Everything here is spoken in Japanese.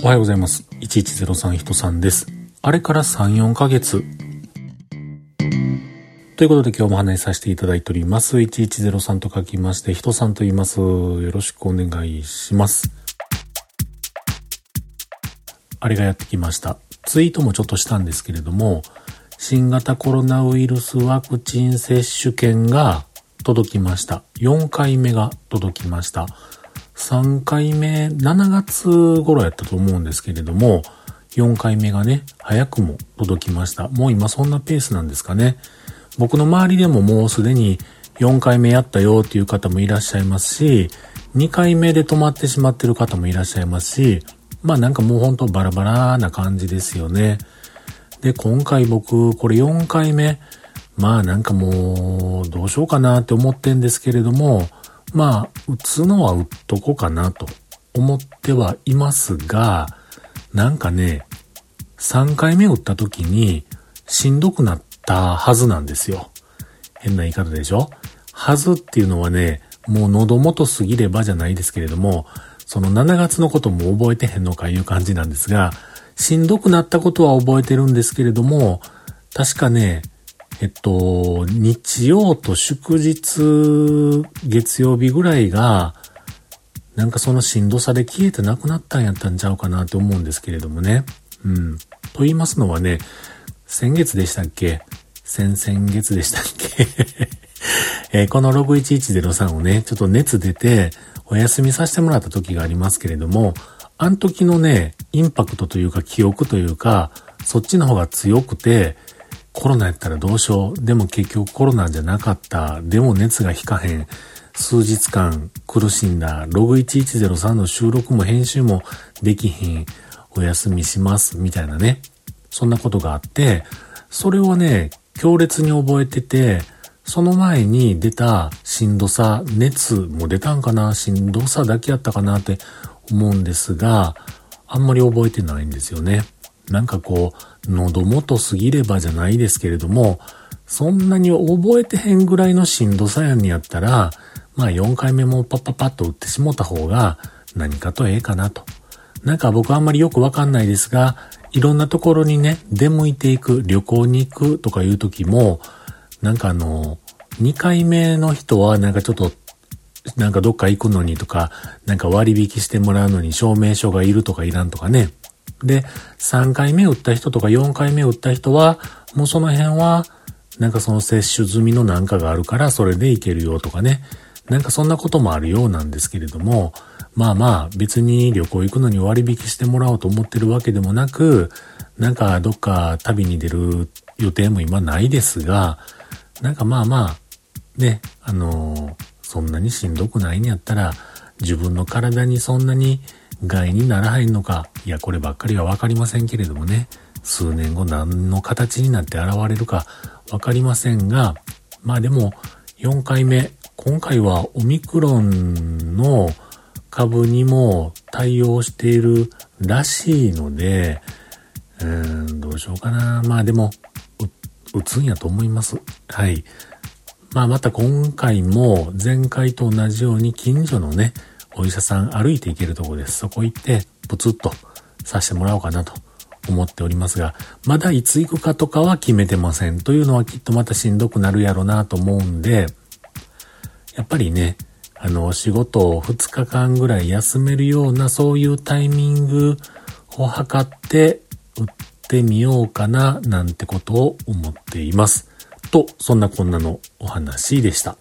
おはようございます。1103人さんです。あれから3、4ヶ月。ということで今日も話させていただいております。1103と書きまして、人さんと言います。よろしくお願いします。あれがやってきました。ツイートもちょっとしたんですけれども、新型コロナウイルスワクチン接種券が届きました。4回目が届きました。3回目、7月頃やったと思うんですけれども、4回目がね、早くも届きました。もう今そんなペースなんですかね。僕の周りでももうすでに4回目やったよっていう方もいらっしゃいますし、2回目で止まってしまってる方もいらっしゃいますし、まあなんかもうほんとバラバラな感じですよね。で、今回僕、これ4回目、まあなんかもう、どうしようかなって思ってんですけれども、まあ、打つのは打っとこうかなと思ってはいますが、なんかね、3回目打った時にしんどくなったはずなんですよ。変な言い方でしょ？はずっていうのはね、もう喉元過ぎればじゃないですけれども、その7月のことも覚えてへんのかいう感じなんですが、しんどくなったことは覚えてるんですけれども、確かね、えっと、日曜と祝日、月曜日ぐらいが、なんかそのしんどさで消えてなくなったんやったんちゃうかなと思うんですけれどもね。うん。と言いますのはね、先月でしたっけ？先々月でしたっけ？えー、この61103をね、ちょっと熱出てお休みさせてもらった時がありますけれども、あの時のね、インパクトというか記憶というか、そっちの方が強くて、コロナやったらどうしよう。でも結局コロナじゃなかった。でも熱が引かへん。数日間苦しんだ。ログ1103の収録も編集もできひん。お休みします。みたいなね。そんなことがあって、それをね、強烈に覚えてて、その前に出たしんどさ、熱も出たんかなしんどさだけやったかなって思うんですが、あんまり覚えてないんですよね。なんかこう、喉元過ぎればじゃないですけれども、そんなに覚えてへんぐらいのしんどさやんにやったら、まあ4回目もパッパパッと打ってしもた方が何かとええかなと。なんか僕あんまりよくわかんないですが、いろんなところにね、出向いていく、旅行に行くとかいう時も、なんかあの、2回目の人はなんかちょっと、なんかどっか行くのにとか、なんか割引してもらうのに証明書がいるとかいらんとかね。で、3回目打った人とか4回目打った人は、もうその辺は、なんかその接種済みのなんかがあるからそれでいけるよとかね。なんかそんなこともあるようなんですけれども、まあまあ別に旅行行くのに割引してもらおうと思ってるわけでもなく、なんかどっか旅に出る予定も今ないですが、なんかまあまあ、ね、あのー、そんなにしんどくないんやったら、自分の体にそんなに害にならへんのか、いや、こればっかりはわかりませんけれどもね、数年後何の形になって現れるかわかりませんが、まあでも、4回目、今回はオミクロンの株にも対応しているらしいので、うーん、どうしようかな。まあでも、打つんやと思います。はい。まあまた今回も前回と同じように近所のね、お医者さん歩いて行けるとこです。そこ行って、プツッとさせてもらおうかなと思っておりますが、まだいつ行くかとかは決めてません。というのはきっとまたしんどくなるやろなと思うんで、やっぱりね、あの、仕事を2日間ぐらい休めるようなそういうタイミングを測って打ってみようかななんてことを思っています。と、そんなこんなのお話でした。